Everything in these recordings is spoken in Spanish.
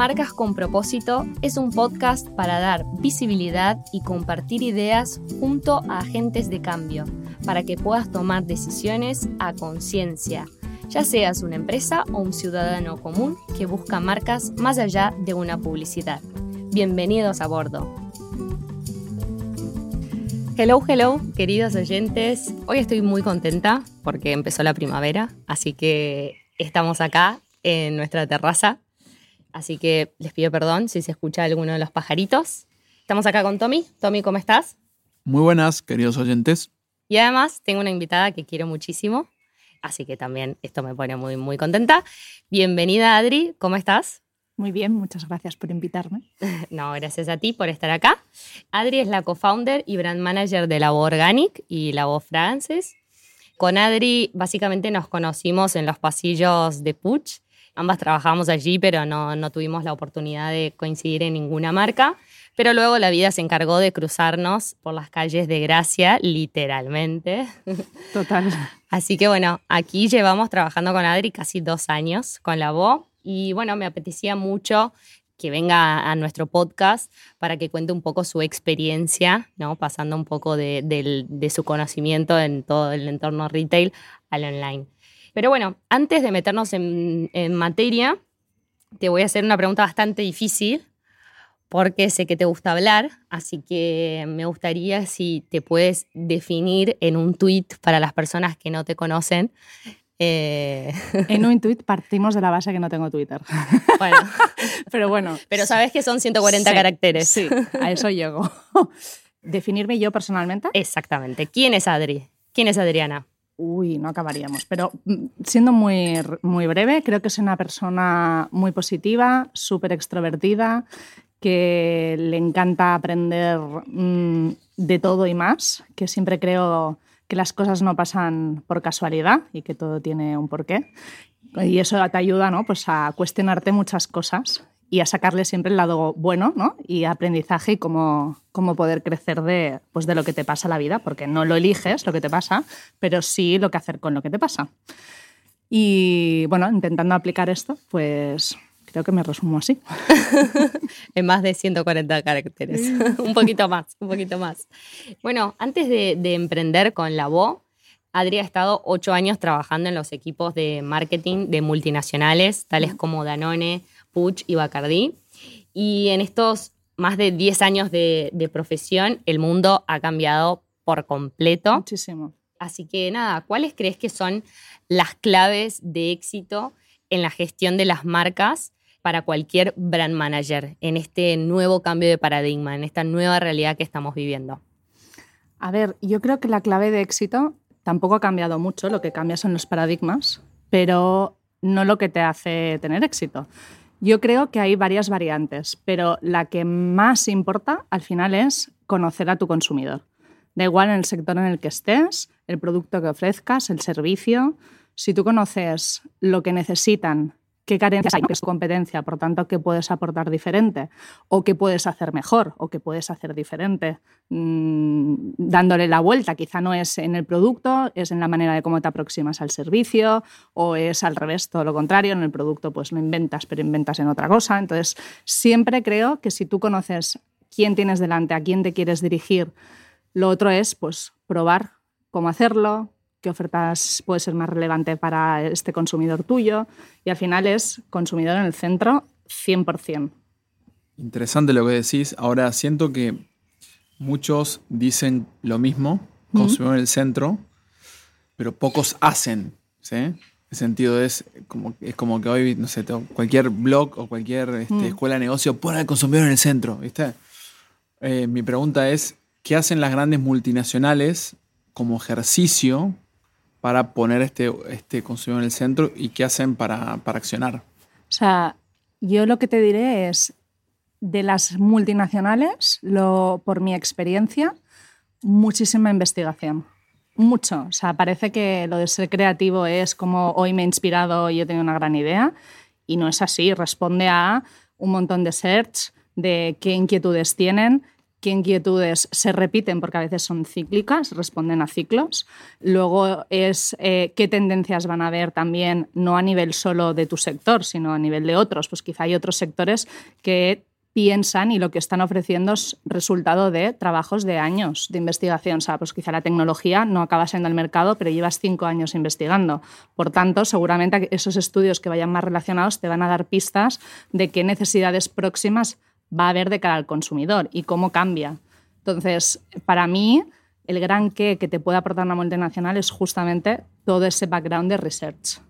Marcas con propósito es un podcast para dar visibilidad y compartir ideas junto a agentes de cambio, para que puedas tomar decisiones a conciencia, ya seas una empresa o un ciudadano común que busca marcas más allá de una publicidad. Bienvenidos a bordo. Hello, hello, queridos oyentes. Hoy estoy muy contenta porque empezó la primavera, así que estamos acá en nuestra terraza así que les pido perdón si se escucha alguno de los pajaritos. Estamos acá con Tommy. Tommy, ¿cómo estás? Muy buenas, queridos oyentes. Y además tengo una invitada que quiero muchísimo, así que también esto me pone muy, muy contenta. Bienvenida, Adri, ¿cómo estás? Muy bien, muchas gracias por invitarme. No, gracias a ti por estar acá. Adri es la co-founder y brand manager de La Organic y La Voz Frances. Con Adri básicamente nos conocimos en los pasillos de Puch Ambas trabajamos allí, pero no, no tuvimos la oportunidad de coincidir en ninguna marca. Pero luego la vida se encargó de cruzarnos por las calles de Gracia, literalmente. Total. Así que bueno, aquí llevamos trabajando con Adri casi dos años con la voz y bueno, me apetecía mucho que venga a nuestro podcast para que cuente un poco su experiencia, ¿no? pasando un poco de, de su conocimiento en todo el entorno retail al online. Pero bueno, antes de meternos en, materia, te voy a hacer una pregunta bastante difícil porque sé que te gusta hablar, así que me gustaría si te puedes definir en un tweet para las personas que no te conocen. Eh, en un tweet partimos de la base que no tengo Twitter. Bueno, pero bueno. Pero sabes que son 140 caracteres. Sí, a eso llego. ¿Definirme yo personalmente? Exactamente. ¿Quién es Adri? ¿Quién es Adriana? Uy, no acabaríamos. Pero mm, siendo muy, muy breve, creo que es una persona muy positiva, súper extrovertida, que le encanta aprender mm, de todo y más, que siempre creo que las cosas no pasan por casualidad y que todo tiene un porqué. Y eso te ayuda ¿no? pues a cuestionarte muchas cosas y a sacarle siempre el lado bueno ¿no? y aprendizaje y cómo, cómo poder crecer de, pues de lo que te pasa la vida, porque no lo eliges lo que te pasa, pero sí lo que hacer con lo que te pasa. Y bueno, intentando aplicar esto, pues creo que me resumo así. en más de 140 caracteres. un poquito más, un poquito más. Bueno, antes de, de emprender con la voz, Adri ha estado ocho años trabajando en los equipos de marketing de multinacionales, tales como Danone, Puch y Bacardí. Y en estos más de 10 años de, profesión, el mundo ha cambiado por completo. Muchísimo. Así que nada, ¿cuáles crees que son las claves de éxito en la gestión de las marcas para cualquier brand manager en este nuevo cambio de paradigma, en esta nueva realidad que estamos viviendo? A ver, yo creo que la clave de éxito tampoco ha cambiado mucho, lo que cambia son los paradigmas, pero no lo que te hace tener éxito. Yo creo que hay varias variantes, pero la que más importa al final es conocer a tu consumidor. Da igual en el sector en el que estés, el producto que ofrezcas, el servicio. Si tú conoces lo que necesitan qué carencias hay, qué es tu competencia, por tanto, qué puedes aportar diferente, o qué puedes hacer mejor, o qué puedes hacer diferente, mm, dándole la vuelta. Quizá no es en el producto, es en la manera de cómo te aproximas al servicio, o es al revés, todo lo contrario, en el producto pues lo inventas, pero inventas en otra cosa. Entonces, siempre creo que si tú conoces quién tienes delante, a quién te quieres dirigir, lo otro es pues probar cómo hacerlo, qué ofertas puede ser más relevante para este consumidor tuyo y al final es consumidor en el centro 100%. Interesante lo que decís. Ahora siento que muchos dicen lo mismo, consumidor en el centro, pero pocos hacen. ¿sí? El sentido es como, es como que hoy, no sé, cualquier blog o cualquier este, escuela de negocio pone al consumidor en el centro. ¿viste? Eh, mi pregunta es, ¿qué hacen las grandes multinacionales como ejercicio para poner este, este consumidor en el centro y qué hacen para, para accionar? O sea, yo lo que te diré es, de las multinacionales, lo, por mi experiencia, muchísima investigación. Mucho. O sea, parece que lo de ser creativo es como hoy me he inspirado y yo tengo una gran idea. Y no es así. Responde a un montón de search, de qué inquietudes tienen, qué inquietudes se repiten, porque a veces son cíclicas, responden a ciclos. Luego es eh, qué tendencias van a haber también, no a nivel solo de tu sector, sino a nivel de otros. Pues quizá hay otros sectores que piensan y lo que están ofreciendo es resultado de trabajos de años de investigación. O sea, pues quizá la tecnología no acaba siendo el mercado, pero llevas cinco años investigando. Por tanto, seguramente esos estudios que vayan más relacionados te van a dar pistas de qué necesidades próximas va a haber de cara al consumidor y cómo cambia. Entonces, para mí, el gran qué que te puede aportar una multinacional es justamente todo ese background de research.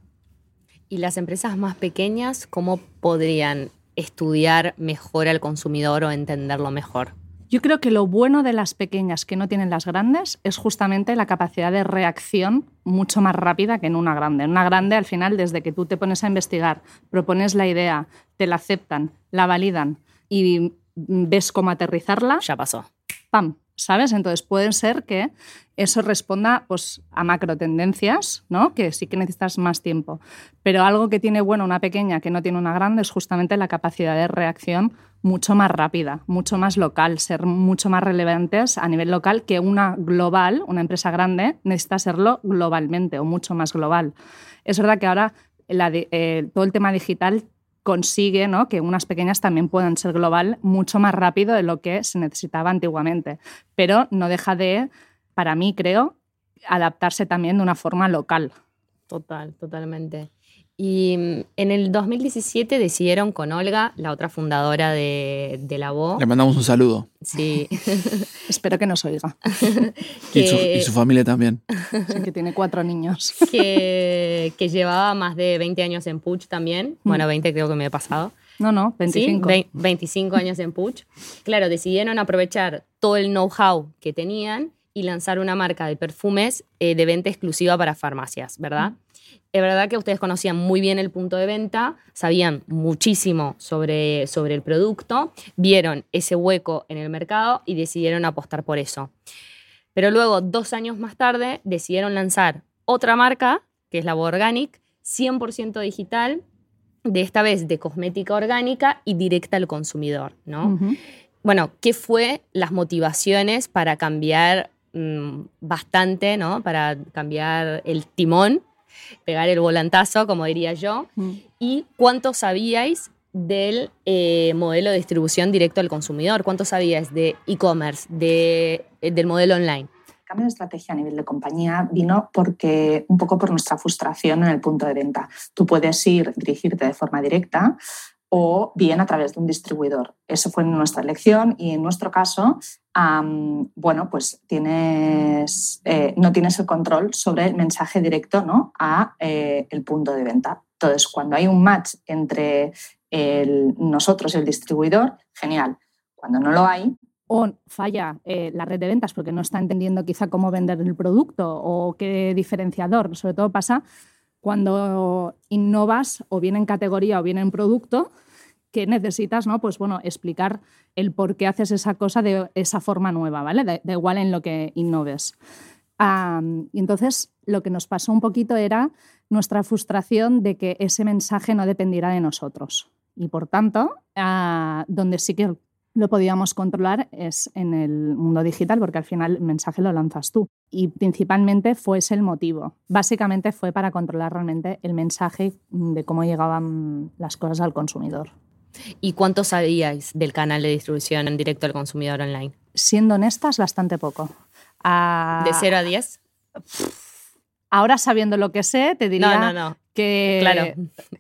¿Y las empresas más pequeñas cómo podrían estudiar mejor al consumidor o entenderlo mejor? Yo creo que lo bueno de las pequeñas que no tienen las grandes es justamente la capacidad de reacción mucho más rápida que en una grande. En una grande, al final, desde que tú te pones a investigar, propones la idea, te la aceptan, la validan, y ves cómo aterrizarla. Ya pasó. ¡Pam! ¿Sabes? Entonces puede ser que eso responda pues, a macro tendencias, ¿no? que sí que necesitas más tiempo. Pero algo que tiene bueno una pequeña que no tiene una grande es justamente la capacidad de reacción mucho más rápida, mucho más local, ser mucho más relevantes a nivel local que una global, una empresa grande, necesita serlo globalmente o mucho más global. Es verdad que ahora eh, todo el tema digital consigue ¿no? que unas pequeñas también puedan ser global mucho más rápido de lo que se necesitaba antiguamente. Pero no deja de, para mí creo, adaptarse también de una forma local. Total, totalmente. Y mm, en el 2017 decidieron con Olga, la otra fundadora de, de la voz. Le mandamos un saludo. Sí. Espero que nos oiga. y, su, familia también. que tiene cuatro niños. que, que, llevaba más de 20 años en Puch también. Mm. Bueno, 20 creo que me he pasado. No, no, 25. 25 años en Puch. Claro, decidieron aprovechar todo el know-how que tenían y lanzar una marca de perfumes eh, de venta exclusiva para farmacias, ¿verdad? Es verdad que ustedes conocían muy bien el punto de venta, sabían muchísimo sobre, sobre el producto, vieron ese hueco en el mercado y decidieron apostar por eso. Pero luego, dos años más tarde, decidieron lanzar otra marca, que es la Organic, 100% digital, de esta vez de cosmética orgánica y directa al consumidor, ¿no? Bueno, ¿qué fue las motivaciones para cambiar mm, bastante, ¿no? Para cambiar el timón pegar el volantazo, como diría yo, mm. y cuánto sabíais del eh, modelo de distribución directo al consumidor, cuánto sabíais de e-commerce, de, eh, del modelo online. El cambio de estrategia a nivel de compañía vino porque un poco por nuestra frustración en el punto de venta. Tú puedes ir, dirigirte de forma directa o bien a través de un distribuidor. Eso fue nuestra elección y en nuestro caso, bueno, pues tienes, eh, no tienes el control sobre el mensaje directo ¿no? a eh, el punto de venta. Entonces, cuando hay un match entre nosotros y el distribuidor, genial. Cuando no lo hay, o falla eh, la red de ventas porque no está entendiendo quizá cómo vender el producto o qué diferenciador. Sobre todo pasa cuando innovas o bien en categoría o bien en producto que necesitas, ¿no? Pues bueno, explicar el por qué haces esa cosa de esa forma nueva, ¿vale? Da, igual en lo que innoves. y entonces lo que nos pasó un poquito era nuestra frustración de que ese mensaje no dependiera de nosotros. Y por tanto, ah, donde sí que lo podíamos controlar es en el mundo digital, porque al final el mensaje lo lanzas tú. Y principalmente fue ese el motivo. Básicamente fue para controlar realmente el mensaje de cómo llegaban las cosas al consumidor. ¿Y cuánto sabíais del canal de distribución en directo al consumidor online? Siendo honestas, bastante poco. ¿De 0 a 10? Ahora sabiendo lo que sé, te diría que, claro,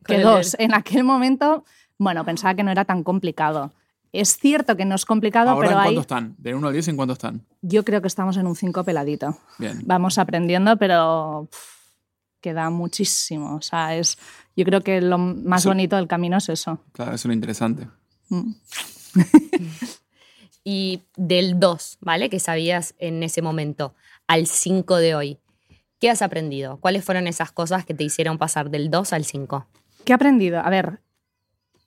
que dos. En aquel momento, bueno, pensaba que no era tan complicado. Es cierto que no es complicado, Ahora, pero ¿en cuánto están? ¿De 1 a 10 en cuánto están? Yo creo que estamos en un 5 peladito. Bien. Vamos aprendiendo, pero queda muchísimo. O sea, es, yo creo que lo más bonito del camino es eso. Claro, eso es lo interesante. Mm. y del 2, ¿vale? Que sabías en ese momento, al 5 de hoy. ¿Qué has aprendido? ¿Cuáles fueron esas cosas que te hicieron pasar del 2 al 5? ¿Qué he aprendido? A ver,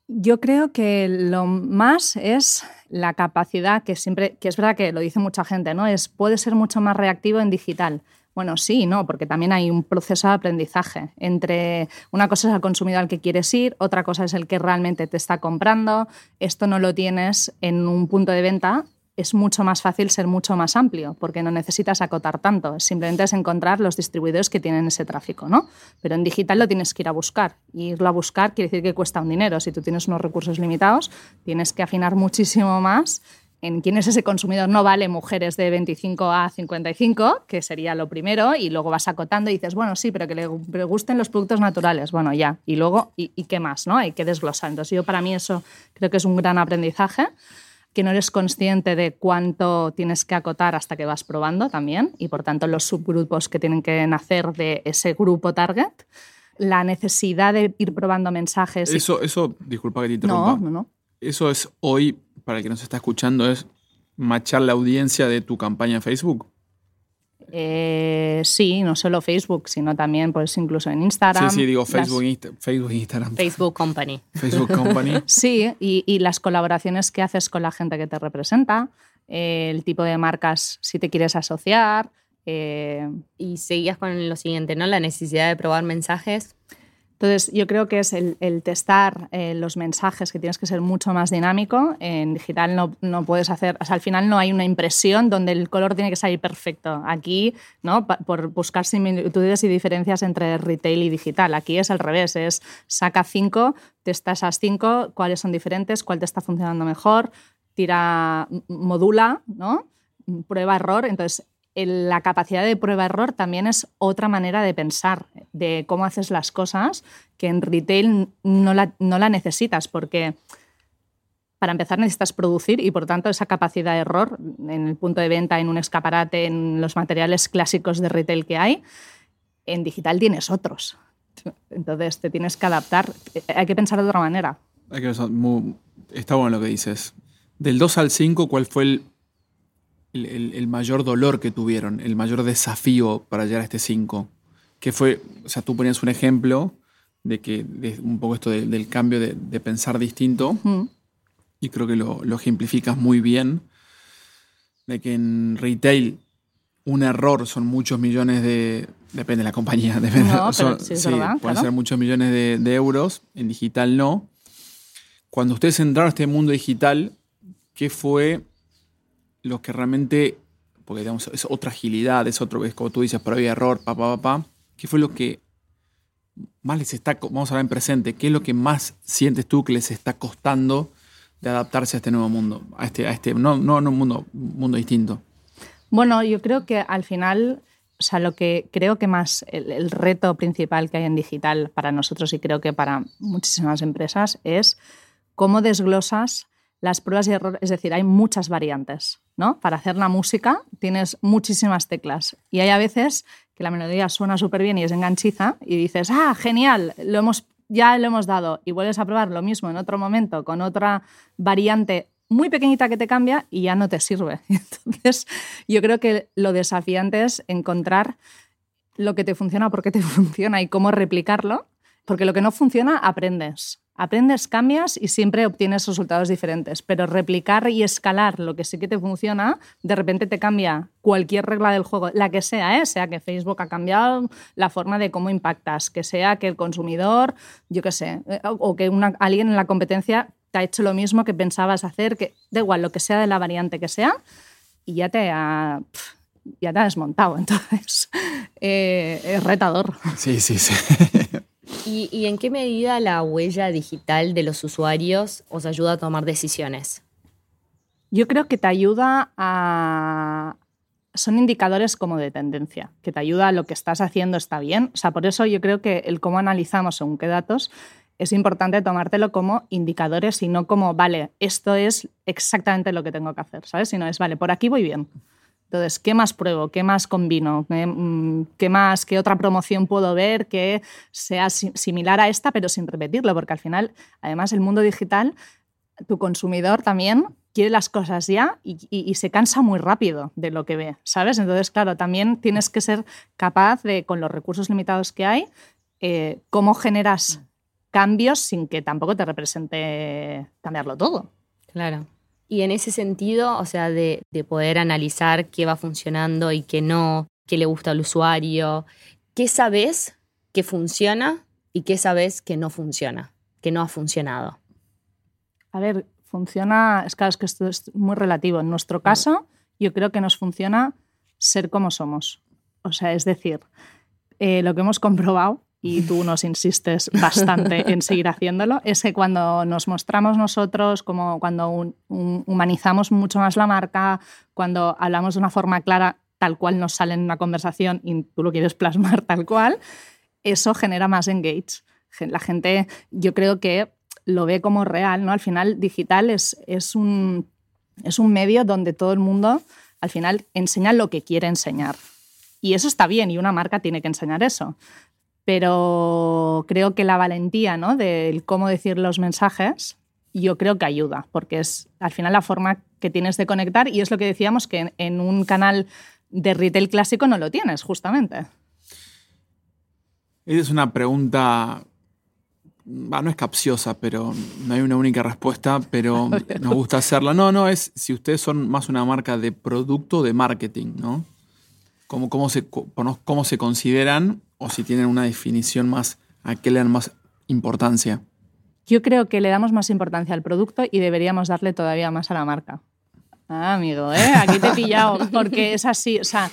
yo creo que lo más es la capacidad que siempre, que es verdad que lo dice mucha gente, ¿no? Es puede ser mucho más reactivo en digital. Bueno, sí, no, porque también hay un proceso de aprendizaje. Entre una cosa es el consumidor al que quieres ir, otra cosa es el que realmente te está comprando. Esto no lo tienes en un punto de venta es mucho más fácil ser mucho más amplio, porque no necesitas acotar tanto, simplemente es encontrar los distribuidores que tienen ese tráfico, ¿no? Pero en digital lo tienes que ir a buscar, y irlo a buscar quiere decir que cuesta un dinero, si tú tienes unos recursos limitados, tienes que afinar muchísimo más en quién es ese consumidor. No vale mujeres de 25 a 55, que sería lo primero, y luego vas acotando y dices, bueno, sí, pero que le gusten los productos naturales. Bueno, ya. Y luego, ¿y, qué más? ¿no? Hay que desglosar. Entonces, yo para mí eso creo que es un gran aprendizaje que no eres consciente de cuánto tienes que acotar hasta que vas probando también, y por tanto los subgrupos que tienen que nacer de ese grupo target, la necesidad de ir probando mensajes. Eso, eso disculpa que te interrumpa. No, no, no. Eso es hoy, para el que nos está escuchando, es machar la audiencia de tu campaña en Facebook. Eh, sí, no solo Facebook, sino también pues incluso en Instagram. Sí, sí, digo Facebook, Facebook Instagram. Facebook Company. Facebook Company. sí, y, las colaboraciones que haces con la gente que te representa, eh, el tipo de marcas si te quieres asociar. Eh, y seguías con lo siguiente, ¿no? La necesidad de probar mensajes. Entonces, yo creo que es el, testar eh, los mensajes que tienes que ser mucho más dinámico. En digital no, no, puedes hacer, al final no hay una impresión donde el color tiene que salir perfecto. Aquí, ¿no? por buscar similitudes y diferencias entre retail y digital. Aquí es al revés, es saca cinco, testa esas cinco, cuáles son diferentes, cuál te está funcionando mejor, tira, modula, ¿no? Prueba error. Entonces, la capacidad de prueba-error también es otra manera de pensar de cómo haces las cosas que en retail no la, no la necesitas porque para empezar necesitas producir y por tanto esa capacidad de error en el punto de venta, en un escaparate, en los materiales clásicos de retail que hay, en digital tienes otros. Entonces te tienes que adaptar. Hay que pensar de otra manera. está bueno lo que dices. Del 2 al 5, ¿cuál fue el el, mayor dolor que tuvieron, el mayor desafío para llegar a este 5? ¿Qué fue? O sea, tú ponías un ejemplo de que un poco esto del cambio de, pensar distinto, y creo que lo, ejemplificas muy bien, de que en retail un error son muchos millones de. Depende de la compañía, depende. No, pero sí, es verdad, pueden ser muchos millones de, de, euros, en digital no. Cuando ustedes entraron a este mundo digital, ¿qué fue los que realmente, porque digamos, es otra agilidad, es otro, es como tú dices, pero había error, papá, papá, ¿qué fue lo que más les está, vamos a hablar en presente, qué es lo que más sientes tú que les está costando de adaptarse a este nuevo mundo, a este, a este no, no, un mundo, mundo distinto? Bueno, yo creo que al final, o sea, lo que creo que más, el, el reto principal que hay en digital para nosotros y creo que para muchísimas empresas es cómo desglosas las pruebas y errores, es decir, hay muchas variantes, ¿no? Para hacer la música tienes muchísimas teclas y hay a veces que la melodía suena súper bien y es enganchiza y dices, ah, genial, lo hemos, ya lo hemos dado y vuelves a probar lo mismo en otro momento con otra variante muy pequeñita que te cambia y ya no te sirve. Entonces, yo creo que lo desafiante es encontrar lo que te funciona, por qué te funciona y cómo replicarlo, porque lo que no funciona aprendes. Aprendes, cambias y siempre obtienes resultados diferentes, pero replicar y escalar lo que sí que te funciona, de repente te cambia cualquier regla del juego, la que sea, ¿eh? sea que Facebook ha cambiado la forma de cómo impactas, que sea que el consumidor, yo qué sé, eh, o que alguien en la competencia te ha hecho lo mismo que pensabas hacer, que da igual, lo que sea de la variante que sea, y ya te ha, ya te ha desmontado. Entonces, eh, es retador. Sí, sí, sí. ¿Y, en qué medida la huella digital de los usuarios os ayuda a tomar decisiones? Yo creo que te ayuda a... Son indicadores como de tendencia, que te ayuda a lo que estás haciendo está bien. O sea, por eso yo creo que el cómo analizamos según qué datos es importante tomártelo como indicadores y no como, vale, esto es exactamente lo que tengo que hacer, ¿sabes? Sino es, vale, por aquí voy bien. Entonces, ¿qué más pruebo? ¿Qué más combino? Mm, ¿Qué, más, qué otra promoción puedo ver que sea similar a esta, pero sin repetirlo? Porque al final, además, el mundo digital, tu consumidor también quiere las cosas ya y, se cansa muy rápido de lo que ve, ¿sabes? Entonces, claro, también tienes que ser capaz de, con los recursos limitados que hay, eh, cómo generas cambios sin que tampoco te represente cambiarlo todo. Claro. Y en ese sentido, o sea, de, poder analizar qué va funcionando y qué no, qué le gusta al usuario, ¿qué sabes que funciona y qué sabes que no funciona, que no ha funcionado? A ver, funciona, es claro, que esto es muy relativo. En nuestro caso, yo creo que nos funciona ser como somos. O sea, es decir, eh, lo que hemos comprobado, y tú nos insistes bastante en seguir haciéndolo, es que cuando nos mostramos nosotros, como cuando humanizamos mucho más la marca, cuando hablamos de una forma clara, tal cual nos sale en una conversación y tú lo quieres plasmar tal cual, eso genera más engage. La gente, yo creo que lo ve como real, ¿no? Al final, digital es, es, un, es un medio donde todo el mundo, al final, enseña lo que quiere enseñar. Y eso está bien, y una marca tiene que enseñar eso. Pero creo que la valentía, ¿no? Del cómo decir los mensajes, yo creo que ayuda, porque es al final la forma que tienes de conectar y es lo que decíamos que en un canal de retail clásico no lo tienes, justamente. Esa es una pregunta, no es capciosa, pero no hay una única respuesta, pero nos gusta hacerla. No, no, es si ustedes son más una marca de producto de marketing, ¿no? ¿Cómo, cómo, se, cómo se consideran o si tienen una definición más, a qué le dan más importancia? Yo creo que le damos más importancia al producto y deberíamos darle todavía más a la marca. Ah, amigo, ¿eh? aquí te he pillado, porque es así, o sea...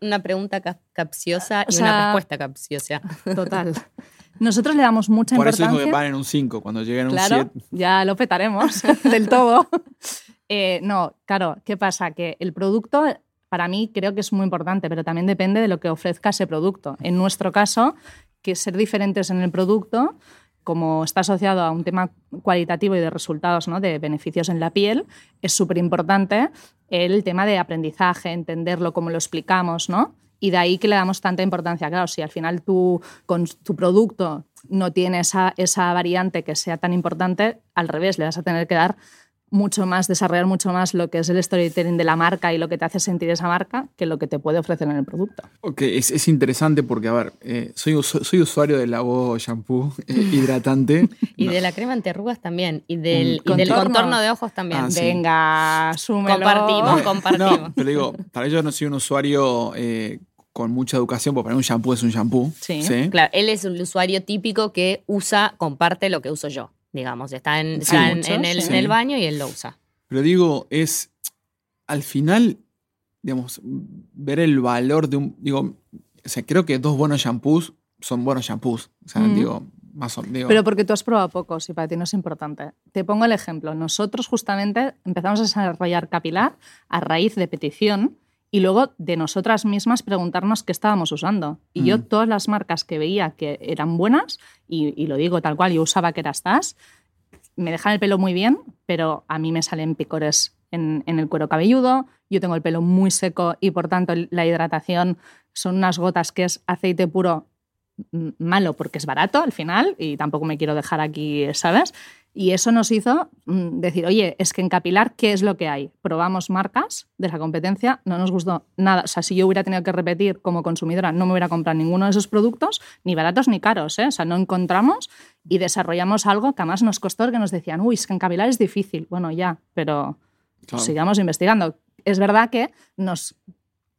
Una, pregunta capciosa y una respuesta capciosa. Total. Nosotros le damos mucha importancia... Por eso es que van en un 5, cuando lleguen a un 7... ya lo petaremos del todo. Eh, no, claro, ¿qué pasa? Que el producto para mí creo que es muy importante, pero también depende de lo que ofrezca ese producto. En nuestro caso, que ser diferentes en el producto como está asociado a un tema cualitativo y de resultados, ¿no? de beneficios en la piel, es súper importante el tema de aprendizaje, entenderlo, cómo lo explicamos, ¿no? Y de ahí que le damos tanta importancia. Claro, si al final tú con tu producto no tiene esa, esa variante que sea tan importante, al revés, le vas a tener que dar mucho más, desarrollar mucho más lo que es el storytelling de la marca y lo que te hace sentir esa marca que lo que te puede ofrecer en el producto. Ok, es, interesante porque, a ver, eh, soy, soy usuario del agua shampoo eh, hidratante. y de la crema antiarrugas también, y del, contorno. de ojos también. Ah, Venga, súmelo. Compartimos, compartimos. pero digo, para ello no soy un usuario... Eh, con mucha educación, porque para mí un shampoo es un shampoo. Sí, claro. Él es un usuario típico que usa, comparte lo que uso yo digamos, está en, en, el, baño y él lo usa. Pero digo, es al final, digamos, ver el valor de un, digo, o sea, creo que dos buenos shampoos son buenos shampoos, o sea, digo, más o menos. Pero porque tú has probado pocos y para ti no es importante. Te pongo el ejemplo. Nosotros justamente empezamos a desarrollar capilar a raíz de petición y luego de nosotras mismas preguntarnos qué estábamos usando. Y yo mm. todas las marcas que veía que eran buenas, y, lo digo tal cual, yo usaba que estas, me dejan el pelo muy bien, pero a mí me salen picores en, en, el cuero cabelludo, yo tengo el pelo muy seco y por tanto la hidratación son unas gotas que es aceite puro malo porque es barato al final y tampoco me quiero dejar aquí, ¿sabes? Y eso nos hizo mm, decir, oye, es que en capilar, ¿qué es lo que hay? Probamos marcas de la competencia, no nos gustó nada. O sea, si yo hubiera tenido que repetir como consumidora, no me hubiera comprado ninguno de esos productos, ni baratos ni caros. ¿eh? O sea, no encontramos y desarrollamos algo que además nos costó, que nos decían, uy, es que en capilar es difícil. Bueno, ya, pero sigamos investigando. Es verdad que nos,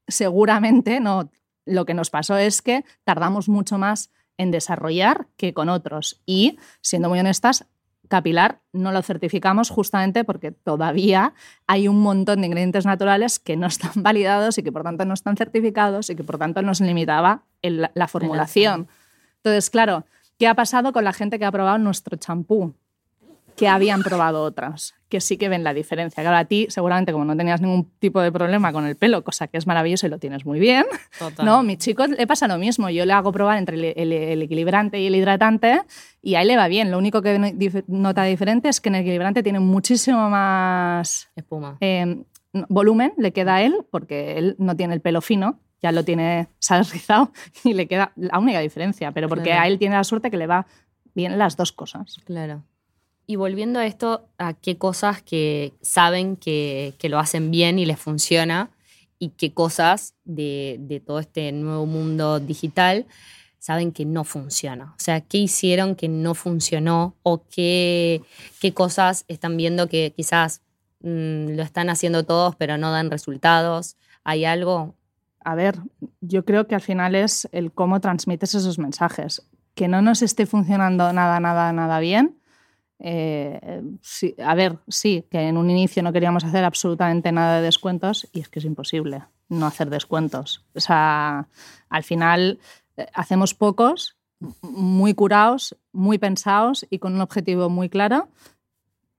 seguramente, no, lo que nos pasó es que tardamos mucho más en desarrollar que con otros. Y, siendo muy honestas, capilar no lo certificamos justamente porque todavía hay un montón de ingredientes naturales que no están validados y que por tanto no están certificados y que por tanto nos limitaba la formulación. Entonces, claro, ¿qué ha pasado con la gente que ha probado nuestro champú? Que habían probado otras, que sí que ven la diferencia. Claro, a ti seguramente como no tenías ningún tipo de problema con el pelo, cosa que es maravilloso y lo tienes muy bien, ¿no? Mi chico le pasa lo mismo. Yo le hago probar entre el equilibrante y el hidratante y ahí le va bien. Lo único que nota diferente es que en el equilibrante tiene muchísimo más espuma. Em, volumen, le queda a él, porque él no tiene el pelo fino, ya lo tiene rizado y le queda la única diferencia, pero porque a él tiene la suerte que le va bien las dos cosas. Claro. Y volviendo a esto, a qué cosas que saben que, que lo hacen bien y les funciona y qué cosas de, de todo este nuevo mundo digital saben que no funciona. O sea, ¿qué hicieron que no funcionó o qué, qué cosas están viendo que quizás mm, lo están haciendo todos pero no dan resultados? ¿Hay algo? A ver, yo creo que al final es el cómo transmites esos mensajes. Que no nos esté funcionando nada, nada, nada bien, Eh, sí, a ver, sí, que en un inicio no queríamos hacer absolutamente nada de descuentos y es que es imposible no hacer descuentos. O sea, al final eh, hacemos pocos, muy curados, muy pensados y con un objetivo muy claro.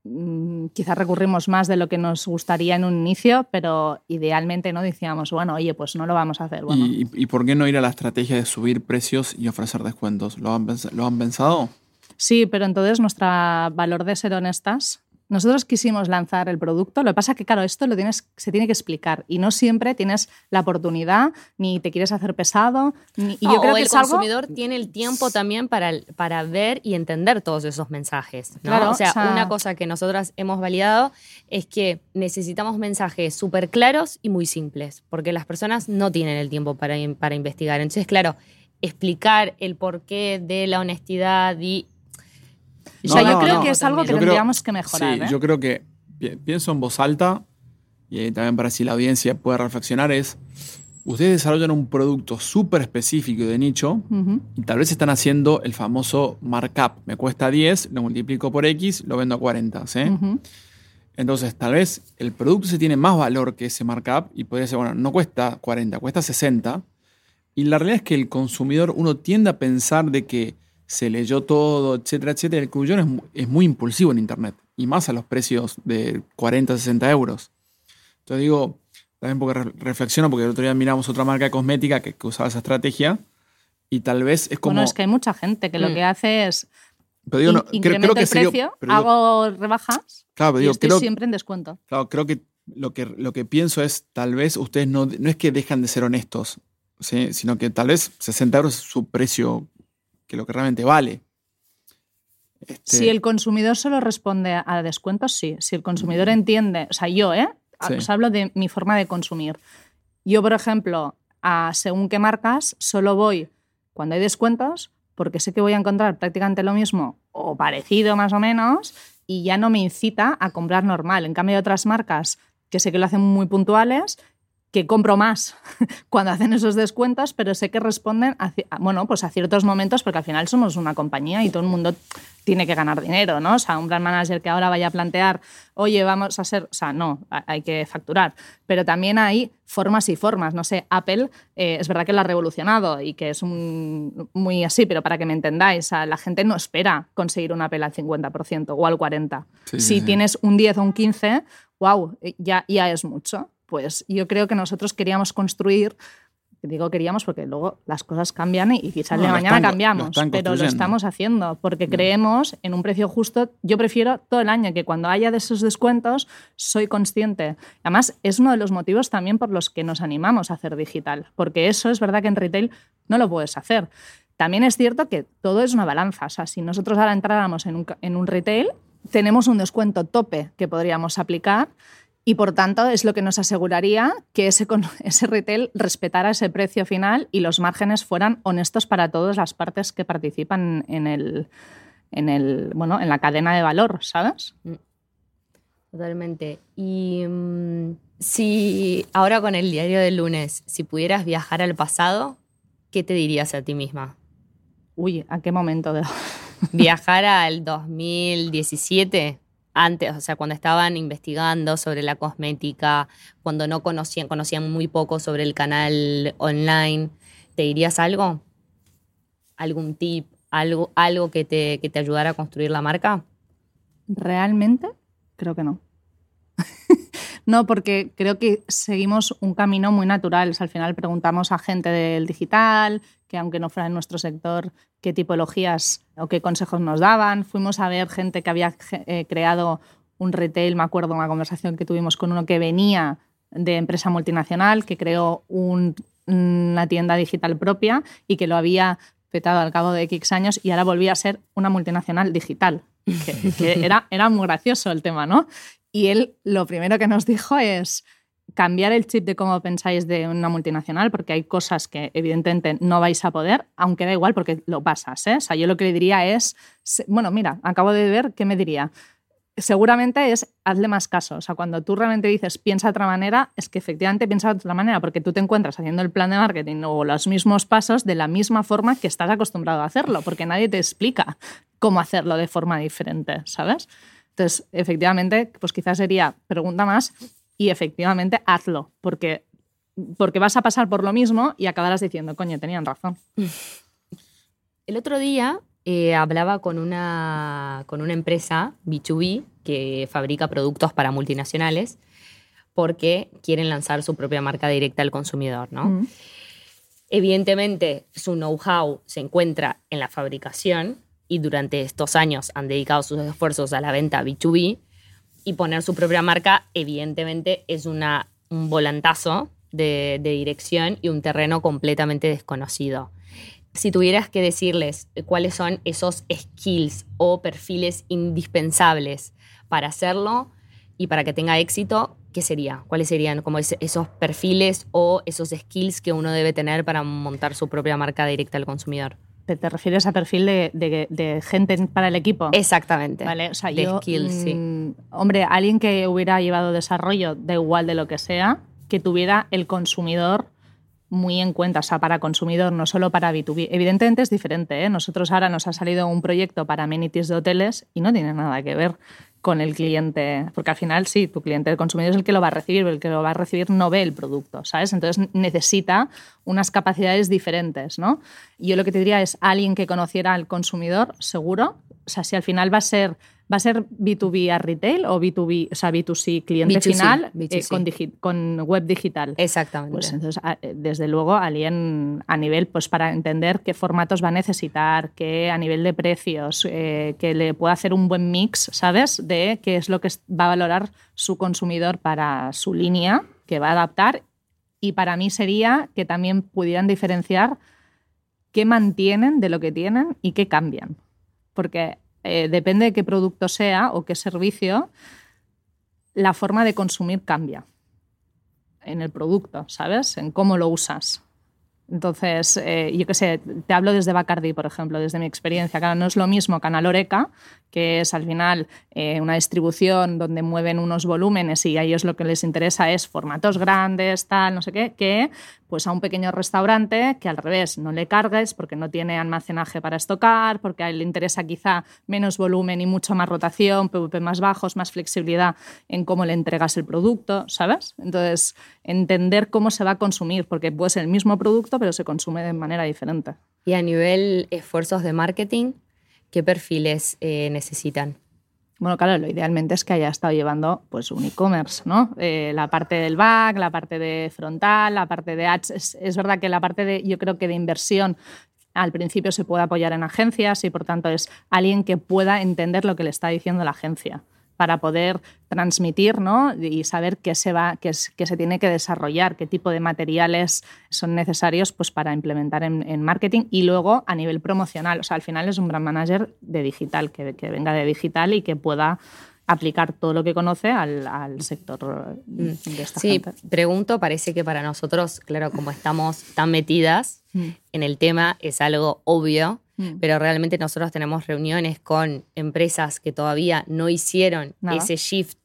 Mm, quizás recurrimos más de lo que nos gustaría en un inicio, pero idealmente no decíamos, bueno, oye, pues no lo vamos a hacer. ¿Y, por qué no ir a la estrategia de subir precios y ofrecer descuentos? ¿Lo han, ¿lo han pensado? Sí, pero entonces nuestro valor de ser honestas nosotros quisimos lanzar el producto, lo que pasa es que, claro, esto lo tienes, se tiene que explicar y no siempre tienes la oportunidad, ni te quieres hacer pesado. y yo creo que el consumidor tiene el tiempo también para, para ver y entender todos esos mensajes. Claro, o sea, una cosa que nosotras hemos validado es que necesitamos mensajes súper claros y muy simples, porque las personas no tienen el tiempo para, para investigar. Entonces, claro, explicar el porqué de la honestidad y o sea, yo creo que es algo que tendríamos que mejorar. Sí, ¿eh? yo creo que pienso en voz alta y también para si la audiencia puede reflexionar es, ustedes desarrollan un producto súper específico de nicho y tal vez están haciendo el famoso markup. Me cuesta 10, lo multiplico por X, lo vendo a 40. ¿sí? Entonces, tal vez el producto se tiene más valor que ese markup y podría ser, bueno, no cuesta 40, cuesta 60. Y la realidad es que el consumidor, uno tiende a pensar de que se leyó todo, etcétera, etcétera. El cuyón es, muy impulsivo en Internet y más a los precios de 40, 60 euros. Entonces digo, también porque reflexiono, porque el otro día miramos otra marca de cosmética que, usaba esa estrategia y tal vez es como... Bueno, es que hay mucha gente que lo mm. que hace es pero digo, no, creo, que el precio, hago rebajas claro, y estoy siempre en descuento. Claro, creo que lo que, lo que pienso es, tal vez ustedes no, no es que dejan de ser honestos, sino que tal vez 60 euros es su precio que lo que realmente vale. Este si el consumidor solo responde a descuentos, sí. Si el consumidor entiende, o sea, yo, ¿eh? Os hablo de mi forma de consumir. Yo, por ejemplo, a según qué marcas, solo voy cuando hay descuentos, porque sé que voy a encontrar prácticamente lo mismo o parecido más o menos, y ya no me incita a comprar normal. En cambio, hay otras marcas que sé que lo hacen muy puntuales que compro más cuando hacen esos descuentos, pero sé que responden a, bueno, pues a ciertos momentos, porque al final somos una compañía y todo el mundo tiene que ganar dinero, ¿no? O sea, un brand manager que ahora vaya a plantear, oye, vamos a ser, o sea, no, hay que facturar. Pero también hay formas y formas, no sé, Apple eh, es verdad que lo ha revolucionado y que es muy así, pero para que me entendáis, la gente no espera conseguir un Apple al 50% o al 40%. si tienes un 10 o un 15, wow, ya, ya es mucho pues yo creo que nosotros queríamos construir digo queríamos porque luego las cosas cambian y quizás de mañana cambiamos, pero lo estamos haciendo porque creemos en un precio justo. Yo prefiero todo el año que cuando haya de esos descuentos soy consciente. Además, es uno de los motivos también por los que nos animamos a hacer digital, porque eso es verdad que en retail no lo puedes hacer. También es cierto que todo es una balanza. O sea, si nosotros ahora entráramos en un, en un retail, tenemos un descuento tope que podríamos aplicar y por tanto es lo que nos aseguraría que ese, ese retail respetara ese precio final y los márgenes fueran honestos para todas las partes que participan en, el, en, el, bueno, en la cadena de valor, ¿sabes? Mm. Totalmente. Y mm, si ahora con el diario del lunes, si pudieras viajar al pasado, ¿qué te dirías a ti misma? Uy, ¿a qué momento? De... ¿Viajar al 2017? Antes, o sea, cuando estaban investigando sobre la cosmética, cuando no conocían, conocían muy poco sobre el canal online, ¿te dirías algo? ¿Algún tip? ¿Algo, algo que, te, que te ayudara a construir la marca? Realmente, creo que no. no, porque creo que seguimos un camino muy natural. al final preguntamos a gente del digital, que aunque no fuera en nuestro sector, qué tipologías o qué consejos nos daban. Fuimos a ver gente que había eh, creado un retail, me acuerdo una conversación que tuvimos con uno que venía de empresa multinacional, que creó una tienda digital propia y que lo había petado al cabo de X años y ahora volvía a ser una multinacional digital. Que, era, era muy gracioso el tema, ¿no? Y él lo primero que nos dijo es, cambiar el chip de cómo pensáis de una multinacional, porque hay cosas que evidentemente no vais a poder, aunque da igual porque lo pasas. ¿eh? O sea, yo lo que le diría es, bueno, mira, acabo de ver, ¿qué me diría? Seguramente es hazle más caso. O sea, cuando tú realmente dices piensa de otra manera, es que efectivamente piensa de otra manera, porque tú te encuentras haciendo el plan de marketing o los mismos pasos de la misma forma que estás acostumbrado a hacerlo, porque nadie te explica cómo hacerlo de forma diferente, ¿sabes? Entonces, efectivamente, pues quizás sería pregunta más y efectivamente hazlo, porque, porque vas a pasar por lo mismo y acabarás diciendo, coño, tenían razón. El otro día eh, hablaba con una, con una empresa, B2B, que fabrica productos para multinacionales, porque quieren lanzar su propia marca directa al consumidor, ¿no? Mm. Evidentemente, su know-how se encuentra en la fabricación y durante estos años han dedicado sus esfuerzos a la venta B2B y poner su propia marca, evidentemente, es una, un volantazo de, de dirección y un terreno completamente desconocido. Si tuvieras que decirles cuáles son esos skills o perfiles indispensables para hacerlo y para que tenga éxito, ¿qué sería? ¿Cuáles serían como esos perfiles o esos skills que uno debe tener para montar su propia marca directa al consumidor? ¿Te, refieres a perfil de, de- de gente para el equipo? Exactamente. Vale, o sea, de yo, skills, sí. mm, hombre, alguien que hubiera llevado desarrollo, da igual de lo que sea, que tuviera el consumidor muy en cuenta, o sea, para consumidor, no solo para B2B. Evidentemente es diferente, ¿eh? Nosotros ahora nos ha salido un proyecto para amenities de hoteles y no tiene nada que ver con el cliente, porque al final sí, tu cliente, el consumidor es el que lo va a recibir, pero el que lo va a recibir no ve el producto, ¿sabes? Entonces necesita unas capacidades diferentes, ¿no? Yo lo que te diría es alguien que conociera al consumidor, seguro, o sea, si al final va a ser ¿Va a ser B2B a retail o B2B, o sea, B2C cliente B2C, final eh, B2C. con, digi- con web digital? Exactamente. Pues entonces, a- eh, desde luego, alguien a nivel, pues para entender qué formatos va a necesitar, qué a nivel de precios, eh, que le pueda hacer un buen mix, ¿sabes? De qué es lo que va a valorar su consumidor para su línea, que va a adaptar. Y para mí sería que también pudieran diferenciar qué mantienen de lo que tienen y qué cambian. Porque eh, depende de qué producto sea o qué servicio, la forma de consumir cambia en el producto, ¿sabes? En cómo lo usas. Entonces, eh, yo qué sé, te hablo desde Bacardi, por ejemplo, desde mi experiencia. Claro, no es lo mismo Canal Oreca, que es al final eh, una distribución donde mueven unos volúmenes y a ellos lo que les interesa es formatos grandes, tal, no sé qué, que pues a un pequeño restaurante que al revés no le cargues porque no tiene almacenaje para estocar, porque a él le interesa quizá menos volumen y mucho más rotación, PVP más bajos, más flexibilidad en cómo le entregas el producto, ¿sabes? Entonces, entender cómo se va a consumir, porque puede ser el mismo producto, pero se consume de manera diferente. Y a nivel esfuerzos de marketing, ¿qué perfiles eh, necesitan? Bueno, claro, lo idealmente es que haya estado llevando pues, un e-commerce, ¿no? Eh, la parte del back, la parte de frontal, la parte de ads. Es, es verdad que la parte de, yo creo que de inversión al principio se puede apoyar en agencias y por tanto es alguien que pueda entender lo que le está diciendo la agencia para poder transmitir ¿no? y saber qué se, va, qué, es- qué se tiene que desarrollar, qué tipo de materiales son necesarios pues, para implementar en, en marketing y luego a nivel promocional. O sea, al final es un brand manager de digital, que, que venga de digital y que pueda aplicar todo lo que conoce al, al sector de esta Sí, gente. pregunto, parece que para nosotros, claro, como estamos tan metidas Mm. en el tema, es algo obvio, Mm. pero realmente nosotros tenemos reuniones con empresas que todavía no hicieron Nada. ese shift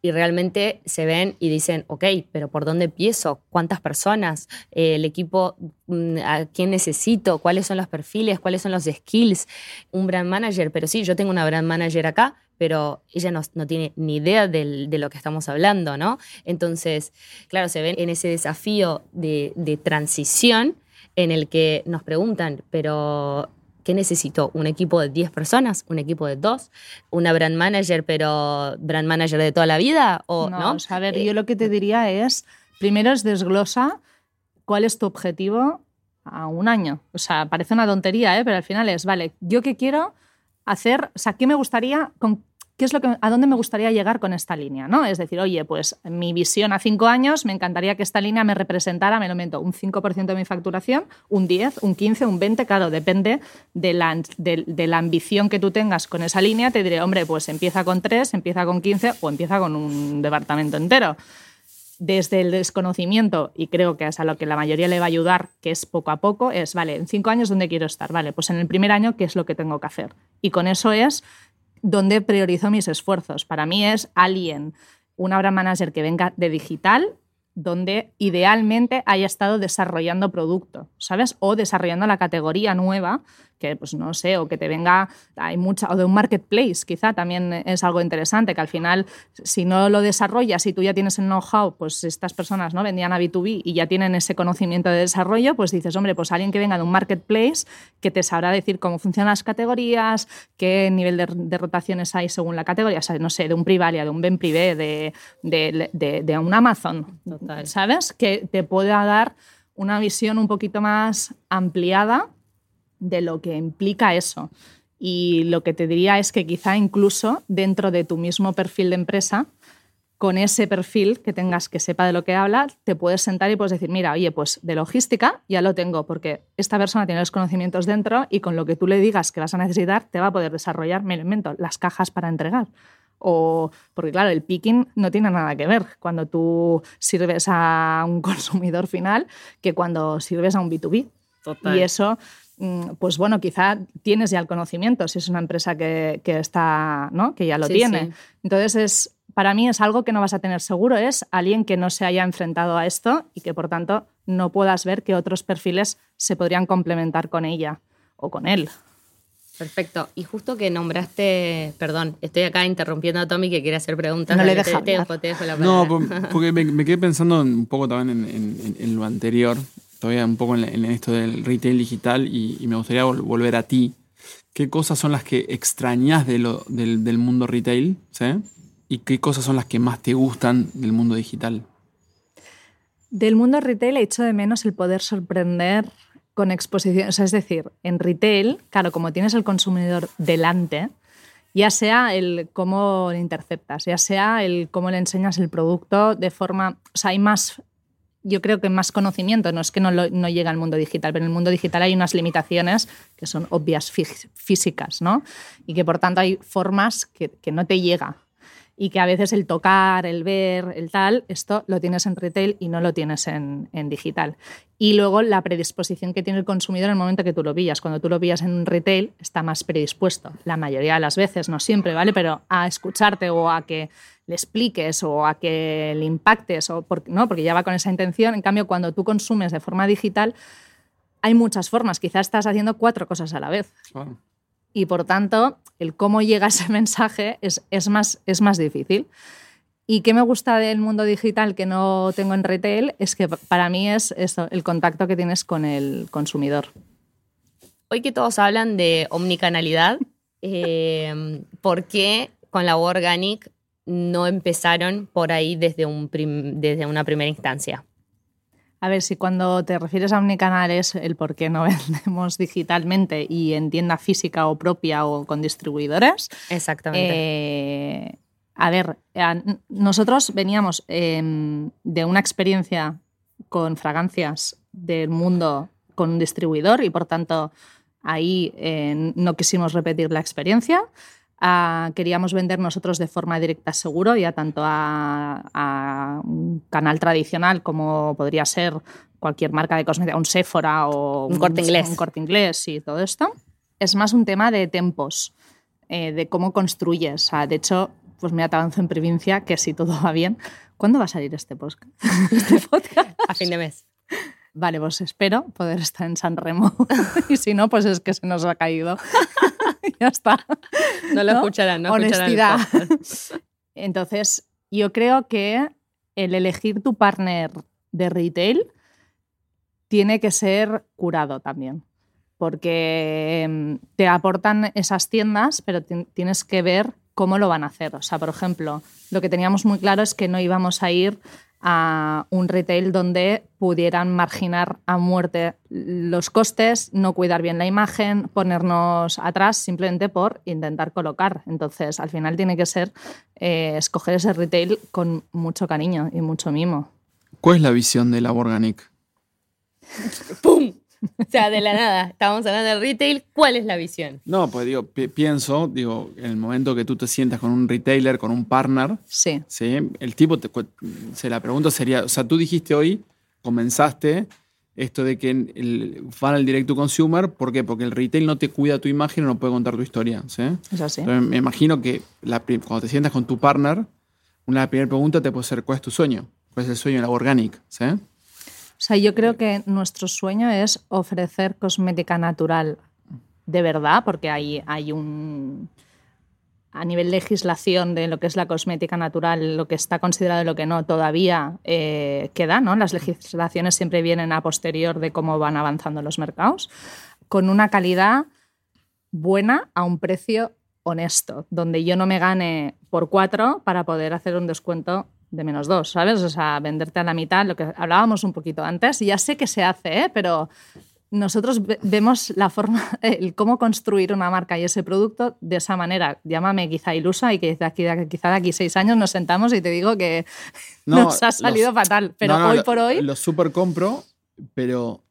y realmente se ven y dicen, ok, pero ¿por dónde empiezo? ¿Cuántas personas? Eh, ¿El equipo? mm, ¿A quién necesito? ¿Cuáles son los perfiles? ¿Cuáles son los skills? Un brand manager, pero sí, yo tengo una brand manager acá, pero ella no, no tiene ni idea del- de lo que estamos hablando, ¿no? Entonces, claro, se ven en ese desafío de, de transición en el que nos preguntan, pero ¿qué necesito? ¿Un equipo de 10 personas? ¿Un equipo de 2? ¿Una brand manager, pero brand manager de toda la vida? ¿O, no, a ver, Eh, yo lo que te diría es, primero es desglosa cuál es tu objetivo a un año. O sea, parece una tontería, ¿eh? pero al final es, vale, yo qué quiero hacer, o sea, ¿qué me gustaría, con, qué es lo que, a dónde me gustaría llegar con esta línea? ¿no? Es decir, oye, pues mi visión a cinco años, me encantaría que esta línea me representara, me lo meto, un 5% de mi facturación, un 10, un 15, un 20, claro, depende de la, de la ambición que tú tengas con esa línea, te diré, hombre, pues empieza con 3, empieza con 15 o empieza con un departamento entero desde el desconocimiento, y creo que es a lo que la mayoría le va a ayudar, que es poco a poco, es, vale, en cinco años, ¿dónde quiero estar? Vale, pues en el primer año, ¿qué es lo que tengo que hacer? Y con eso es donde priorizo mis esfuerzos. Para mí es alguien, una brand manager que venga de digital, donde idealmente haya estado desarrollando producto, ¿sabes? O desarrollando la categoría nueva que pues no sé, o que te venga, hay mucha, o de un marketplace quizá también es algo interesante, que al final si no lo desarrollas y tú ya tienes el know-how, pues estas personas no vendían a B2B y ya tienen ese conocimiento de desarrollo, pues dices, hombre, pues alguien que venga de un marketplace que te sabrá decir cómo funcionan las categorías, qué nivel de, rotaciones hay según la categoría, o sea, no sé, de un Privalia, de un Ben Privé, de, de, de un Amazon, ¿sabes? Que te pueda dar una visión un poquito más ampliada de lo que implica eso. Y lo que te diría es que quizá incluso dentro de tu mismo perfil de empresa, con ese perfil que tengas que sepa de lo que habla, te puedes sentar y puedes decir, mira, oye, pues de logística ya lo tengo, porque esta persona tiene los conocimientos dentro y con lo que tú le digas que vas a necesitar, te va a poder desarrollar, me lo invento, las cajas para entregar. O, porque claro, el picking no tiene nada que ver cuando tú sirves a un consumidor final que cuando sirves a un B2B. Y eso pues bueno, quizá tienes ya el conocimiento, si es una empresa que, está, ¿no? que ya lo tiene. Entonces, es, para mí es algo que no vas a tener seguro, es alguien que no se haya enfrentado a esto y que por tanto no puedas ver que otros perfiles se podrían complementar con ella o con él. Perfecto. Y justo que nombraste, perdón, estoy acá interrumpiendo a Tommy que quiere hacer preguntas. No le dejo, No, porque me, quedé pensando un poco también en lo anterior todavía un poco en, esto del retail digital y, me gustaría volver a ti. ¿Qué cosas son las que extrañas de lo, del, mundo retail? ¿Y qué cosas son las que más te gustan del mundo digital? Del mundo retail he hecho de menos el poder sorprender con exposición. es decir, en retail, claro, como tienes el consumidor delante, ya sea el cómo le interceptas, ya sea el cómo le enseñas el producto de forma. O sea, hay más yo creo que más conocimiento, no es que no, no llega al mundo digital, pero en el mundo digital hay unas limitaciones que son obvias físicas, ¿no? Y que por tanto hay formas que, que no te llega y que a veces el tocar, el ver, el tal, esto lo tienes en retail y no lo tienes en, en, digital. Y luego la predisposición que tiene el consumidor en el momento que tú lo pillas. Cuando tú lo pillas en retail, está más predispuesto, la mayoría de las veces, no siempre, ¿vale? Pero a escucharte o a que le expliques o a que le impactes, o ¿no? porque ya va con esa intención. En cambio, cuando tú consumes de forma digital, hay muchas formas. Quizás estás haciendo cuatro cosas a la vez. Y por tanto, el cómo llega ese mensaje es, es, más, es más difícil. ¿Y qué me gusta del mundo digital que no tengo en retail? Es que para mí es el contacto que tienes con el consumidor. Hoy que todos hablan de omnicanalidad, eh, ¿por qué con la Organic no empezaron por ahí desde, un desde una primera instancia. A ver, si cuando te refieres a omnicanal es el por qué no vendemos digitalmente y en tienda física o propia o con distribuidores. Exactamente. Eh, a ver, nosotros veníamos em, de una experiencia con fragancias del mundo con un distribuidor y por tanto ahí eh, no quisimos repetir la experiencia queríamos vender nosotros de forma directa seguro, ya tanto a, un canal tradicional como podría ser cualquier marca de cosmética, un Sephora o un, corte inglés. Un corte inglés y todo esto. Es más un tema de tempos, eh, de cómo construyes. de hecho, pues me avanzo en provincia que si todo va bien, ¿cuándo va a salir este, este podcast? a fin de mes. Vale, pues espero poder estar en San Remo. y si no, pues es que se nos ha caído. ya está. No lo escucharán, no Honestidad. Entonces, yo creo que el elegir tu partner de retail tiene que ser curado también. Porque em, te aportan esas tiendas, pero tienes que ver cómo lo van a hacer. O sea, por ejemplo, lo que teníamos muy claro es que no íbamos a ir a un retail donde pudieran marginar a muerte los costes, no cuidar bien la imagen, ponernos atrás simplemente por intentar colocar. Entonces, al final tiene que ser eh, escoger ese retail con mucho cariño y mucho mimo. ¿Cuál es la visión de la Organic? ¡Pum! O sea, de la nada, estábamos hablando de retail, ¿cuál es la visión? No, pues digo, pienso, digo, en el momento que tú te sientas con un retailer, con un partner, sí. ¿sí? el tipo, te, se la pregunta sería, o sea, tú dijiste hoy, comenzaste esto de que el, van al direct to consumer, ¿por qué? Porque el retail no te cuida tu imagen y no puede contar tu historia, ¿sí? Es así. me imagino que cuando te sientas con tu partner, una primera pregunta te puede ser, ¿cuál es tu sueño? ¿Cuál es el sueño de la Organic? ¿sí? O sea, yo creo que nuestro sueño es ofrecer cosmética natural de verdad, porque hay, hay un a nivel legislación de lo que es la cosmética natural, lo que está considerado y lo que no, todavía eh, queda, ¿no? Las legislaciones siempre vienen a posterior de cómo van avanzando los mercados, con una calidad buena a un precio honesto, donde yo no me gane por cuatro para poder hacer un descuento de menos dos, ¿sabes? O sea, venderte a la mitad, lo que hablábamos un poquito antes, y ya sé que se hace, ¿eh? pero nosotros vemos la forma, el cómo construir una marca y ese producto de esa manera. Llámame quizá ilusa y que quizá de aquí seis años nos sentamos y te digo que nos ha salido fatal. Pero hoy por hoy. Lo súper compro, pero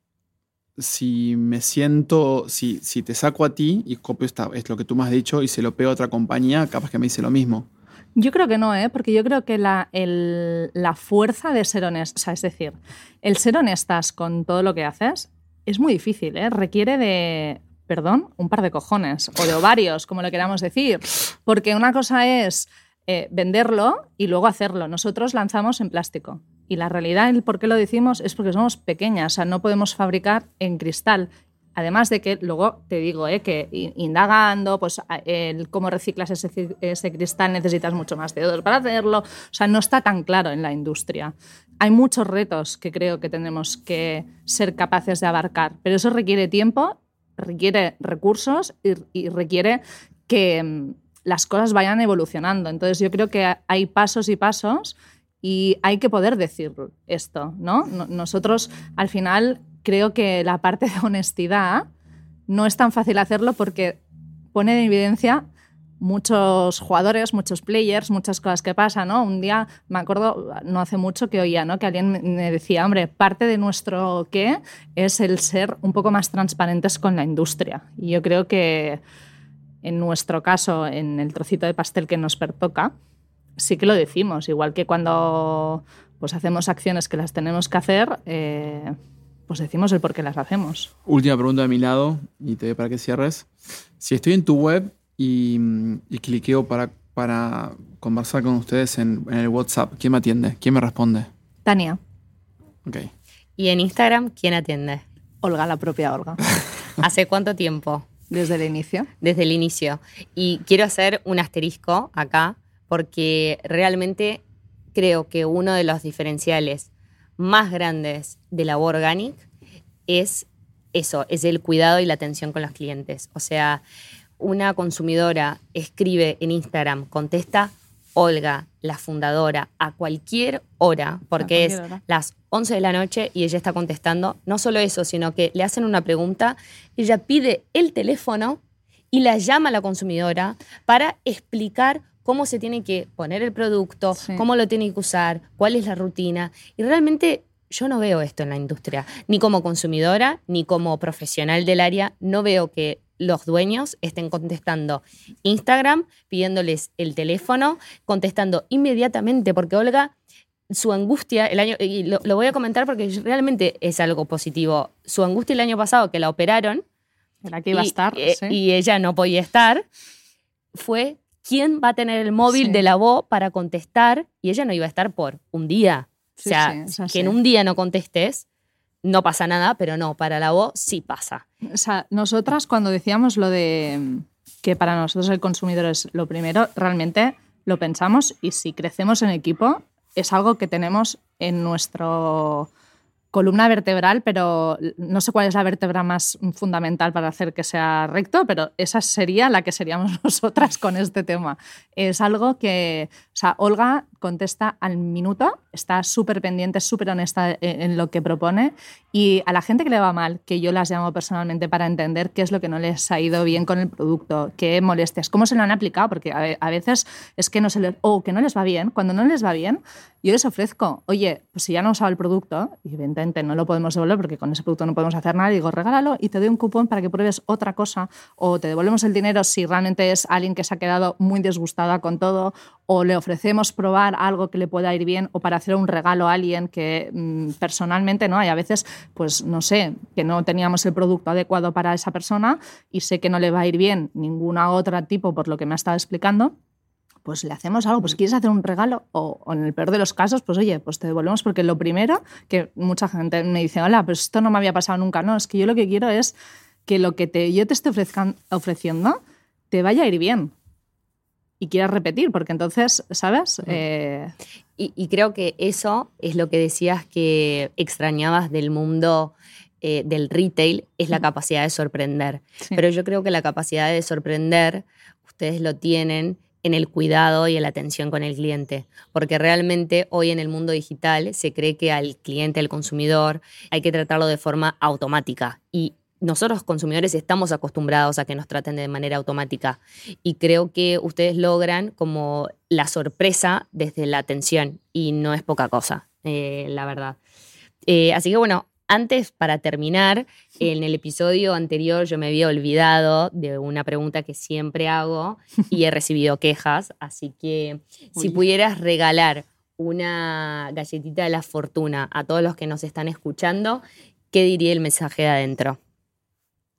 si me siento, si, si te saco a ti y copio esta, es lo que tú me has dicho y se lo pego a otra compañía, capaz que me dice lo mismo. Yo creo que no, ¿eh? porque yo creo que la, la fuerza de ser honestas, es decir, el ser honestas con todo lo que haces es muy difícil, ¿eh? requiere de, perdón, un par de cojones o de ovarios, como lo queramos decir. Porque una cosa es eh, venderlo y luego hacerlo. Nosotros lanzamos en plástico. Y la realidad, el por qué lo decimos, es porque somos pequeñas, o sea, no podemos fabricar en cristal. Además de que luego te digo eh, que indagando, pues el cómo reciclas ese, ese, cristal necesitas mucho más dedos para hacerlo. O sea, no está tan claro en la industria hay muchos retos que creo que tenemos que ser capaces de abarcar, pero eso requiere tiempo, requiere recursos y, requiere que mm, las cosas vayan evolucionando. Entonces yo creo que hay pasos y pasos y hay que poder decir esto, ¿no? Nosotros al final creo que la parte de honestidad no es tan fácil hacerlo porque pone en evidencia muchos jugadores, muchos players, muchas cosas que pasan, ¿no? Un día, me acuerdo, no hace mucho que oía, ¿no? Que alguien me decía, hombre, parte de nuestro qué es el ser un poco más transparentes con la industria. Y yo creo que en nuestro caso, en el trocito de pastel que nos pertoca, sí que lo decimos, igual que cuando pues hacemos acciones que las tenemos que hacer, eh, pues decimos el por qué las hacemos. Última pregunta de mi lado, y te doy para que cierres. Si estoy en tu web y, cliqueo para, para conversar con ustedes en, el WhatsApp. ¿Quién me atiende? ¿Quién me responde? Tania. Ok. ¿Y en Instagram quién atiende? Olga, la propia Olga. ¿Hace cuánto tiempo? Desde el inicio. Desde el inicio. Y quiero hacer un asterisco acá porque realmente creo que uno de los diferenciales más grandes de la Organic es eso, es el cuidado y la atención con los clientes. O sea, una consumidora escribe en Instagram, contesta Olga, la fundadora, a cualquier hora, porque es las 11 de la noche y ella está contestando, no solo eso, sino que le hacen una pregunta, ella pide el teléfono y la llama a la consumidora para explicar cómo se tiene que poner el producto, cómo lo tiene que usar, cuál es la rutina. Y realmente yo no veo esto en la industria, ni como consumidora, ni como profesional del área, no veo que los dueños estén contestando Instagram, pidiéndoles el teléfono, contestando inmediatamente, porque Olga, su angustia, el año, y lo, voy a comentar porque realmente es algo positivo, su angustia el año pasado que la operaron, la que iba a estar, eh, y ella no podía estar, fue quién va a tener el móvil de la voz para contestar, y ella no iba a estar por un día. o sea, que en un día no contestes, no pasa nada, pero no, para la voz sí pasa. O sea, nosotras cuando decíamos lo de que para nosotros el consumidor es lo primero, realmente lo pensamos y si crecemos en equipo es algo que tenemos en nuestro columna vertebral, pero no sé cuál es la vértebra más fundamental para hacer que sea recto, pero esa sería la que seríamos nosotras con este tema. Es algo que, o sea, Olga contesta al minuto, está súper pendiente, súper honesta en lo que propone y a la gente que le va mal, que yo las llamo personalmente para entender qué es lo que no les ha ido bien con el producto, qué molestias, cómo se lo han aplicado, porque a veces es que no se les, o que no les va bien, cuando no les va bien, yo les ofrezco, oye, pues si ya no han usado el producto, y evidentemente no lo podemos devolver porque con ese producto no podemos hacer nada, digo, regálalo y te doy un cupón para que pruebes otra cosa o te devolvemos el dinero si realmente es alguien que se ha quedado muy disgustada con todo o le ofrecemos probar algo que le pueda ir bien o para hacer un regalo a alguien que mm, personalmente no hay a veces pues no sé que no teníamos el producto adecuado para esa persona y sé que no le va a ir bien ninguna otra tipo por lo que me ha estado explicando pues le hacemos algo, pues quieres hacer un regalo o, en el peor de los casos, pues oye, pues te devolvemos porque lo primero que mucha gente me dice, hola, pues esto no me había pasado nunca, no, es que yo lo que quiero es que lo que te, yo te esté ofreciendo te vaya a ir bien y quieras repetir, porque entonces, ¿sabes? Eh, y, creo que eso es lo que decías que extrañabas del mundo eh, del retail, es la capacidad de sorprender. Pero yo creo que la capacidad de sorprender, ustedes lo tienen en el cuidado y en la atención con el cliente, porque realmente hoy en el mundo digital se cree que al cliente, al consumidor, hay que tratarlo de forma automática. Y nosotros consumidores estamos acostumbrados a que nos traten de manera automática y creo que ustedes logran como la sorpresa desde la atención y no es poca cosa, eh, la verdad. Eh, así que bueno, antes para terminar, en el episodio anterior yo me había olvidado de una pregunta que siempre hago y he recibido quejas, así que si pudieras regalar una galletita de la fortuna a todos los que nos están escuchando, ¿qué diría el mensaje de adentro?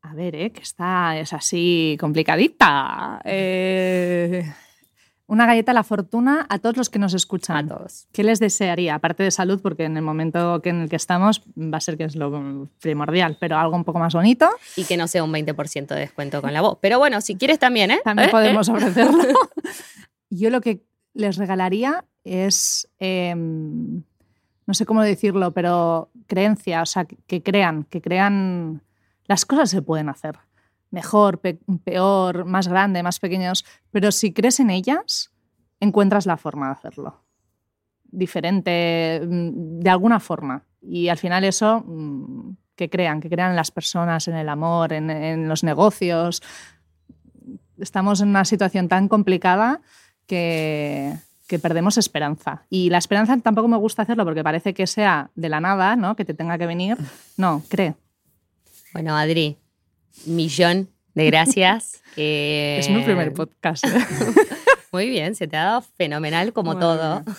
A ver, ¿eh? que está, es así complicadita. Eh, una galleta a la fortuna a todos los que nos escuchan. A todos. ¿Qué les desearía? Aparte de salud, porque en el momento en el que estamos va a ser que es lo primordial, pero algo un poco más bonito. Y que no sea un 20% de descuento con la voz. Pero bueno, si quieres también, ¿eh? También ¿Eh? podemos ofrecerlo. Yo lo que les regalaría es, em, no sé cómo decirlo, pero creencia, o sea, que crean, que crean las cosas se pueden hacer. Mejor, peor, más grande, más pequeños. Pero si crees en ellas, encuentras la forma de hacerlo. Diferente, mm, de alguna forma. Y al final eso, mm, que crean, que crean en las personas, en el amor, en, los negocios. Estamos en una situación tan complicada que, que perdemos esperanza. Y la esperanza tampoco me gusta hacerlo porque parece que sea de la nada, ¿no? que te tenga que venir. No, cree. Bueno, Adri, millón de gracias. Es mi primer podcast. ¿eh? Muy bien, se te ha dado fenomenal como todo.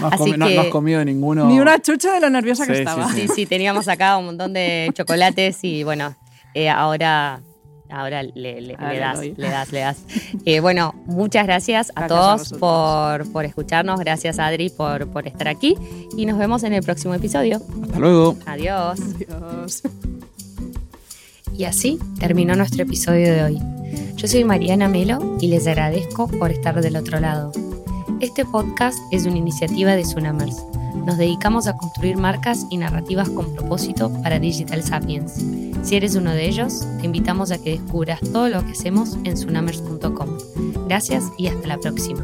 No has, no, has, comido ninguno. Ni una chucha de lo nerviosa que estaba. Sí sí. teníamos acá un montón de chocolates y bueno, eh, ahora, ahora le, das, le, das, le das, eh, bueno, muchas gracias a todos por, por, escucharnos. Gracias, Adri, por, por estar aquí. Y nos vemos en el próximo episodio. Hasta luego. Adiós. Adiós. Y así terminó nuestro episodio de hoy. Yo soy Mariana Melo y les agradezco por estar del otro lado. Este podcast es una iniciativa de Tsunamers. Nos dedicamos a construir marcas y narrativas con propósito para Digital Sapiens. Si eres uno de ellos, te invitamos a que descubras todo lo que hacemos en tsunamers.com. Gracias y hasta la próxima.